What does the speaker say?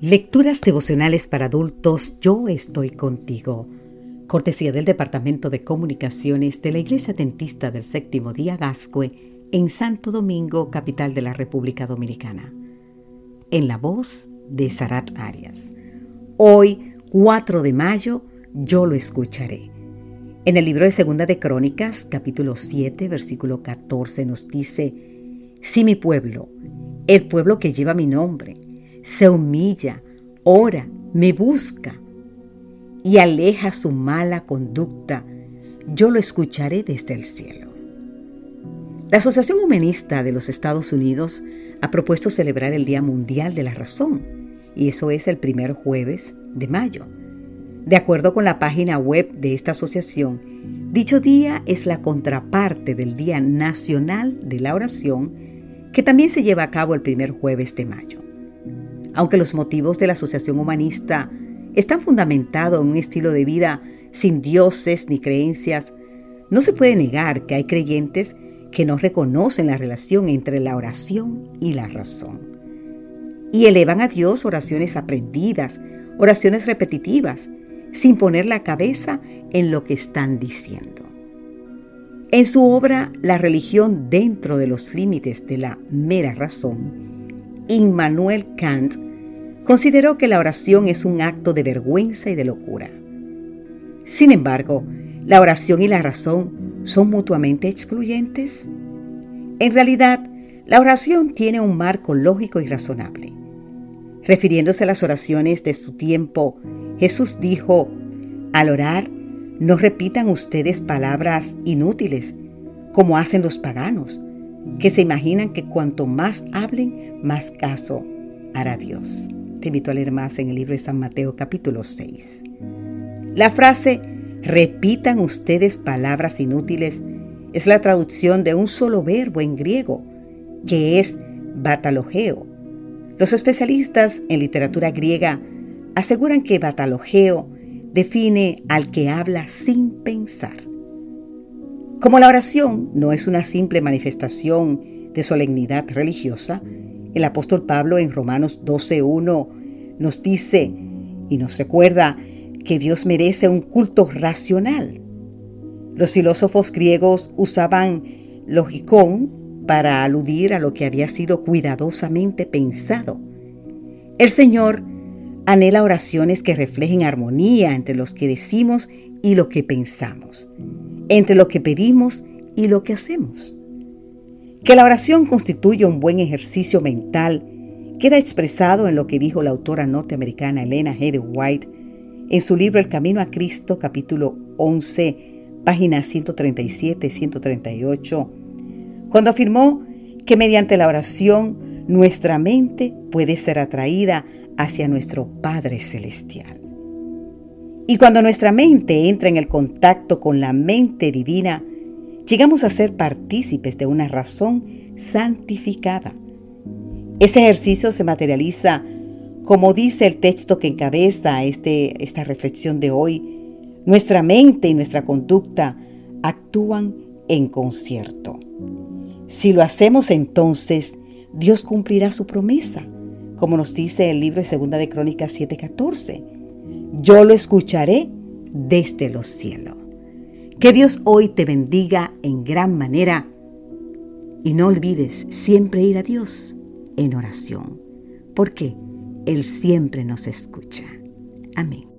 Lecturas devocionales para adultos, yo estoy contigo. Cortesía del Departamento de Comunicaciones de la Iglesia Dentista del Séptimo Día Gascue en Santo Domingo, capital de la República Dominicana. En la voz de Sarat Arias. Hoy, 4 de mayo, yo lo escucharé. En el libro de Segunda de Crónicas, capítulo 7, versículo 14, nos dice, Si mi pueblo, el pueblo que lleva mi nombre, se humilla, ora, me busca y aleja su mala conducta, yo lo escucharé desde el cielo. La Asociación Humanista de los Estados Unidos ha propuesto celebrar el Día Mundial de la Razón, y eso es el primer jueves de mayo. De acuerdo con la página web de esta asociación, dicho día es la contraparte del Día Nacional de la Oración, que también se lleva a cabo el primer jueves de mayo. Aunque los motivos de la Asociación Humanista están fundamentados en un estilo de vida sin dioses ni creencias, no se puede negar que hay creyentes que no reconocen la relación entre la oración y la razón. Y elevan a Dios oraciones aprendidas, oraciones repetitivas, sin poner la cabeza en lo que están diciendo. En su obra La religión dentro de los límites de la mera razón, Immanuel Kant consideró que la oración es un acto de vergüenza y de locura. Sin embargo, ¿la oración y la razón son mutuamente excluyentes? En realidad, la oración tiene un marco lógico y razonable. Refiriéndose a las oraciones de su tiempo, Jesús dijo, al orar, no repitan ustedes palabras inútiles, como hacen los paganos, que se imaginan que cuanto más hablen, más caso hará Dios. Te invito a leer más en el libro de San Mateo capítulo 6. La frase repitan ustedes palabras inútiles es la traducción de un solo verbo en griego, que es batalogeo. Los especialistas en literatura griega aseguran que batalogeo define al que habla sin pensar. Como la oración no es una simple manifestación de solemnidad religiosa, el apóstol Pablo en Romanos 12.1 nos dice y nos recuerda que Dios merece un culto racional. Los filósofos griegos usaban logicón para aludir a lo que había sido cuidadosamente pensado. El Señor anhela oraciones que reflejen armonía entre los que decimos y lo que pensamos entre lo que pedimos y lo que hacemos. Que la oración constituye un buen ejercicio mental queda expresado en lo que dijo la autora norteamericana Elena G. White en su libro El Camino a Cristo, capítulo 11, páginas 137 y 138, cuando afirmó que mediante la oración nuestra mente puede ser atraída hacia nuestro Padre Celestial. Y cuando nuestra mente entra en el contacto con la mente divina, llegamos a ser partícipes de una razón santificada. Ese ejercicio se materializa, como dice el texto que encabeza este, esta reflexión de hoy, nuestra mente y nuestra conducta actúan en concierto. Si lo hacemos entonces, Dios cumplirá su promesa, como nos dice el libro de 2 de Crónicas 7:14 yo lo escucharé desde los cielos. Que Dios hoy te bendiga en gran manera y no olvides siempre ir a Dios en oración, porque Él siempre nos escucha. Amén.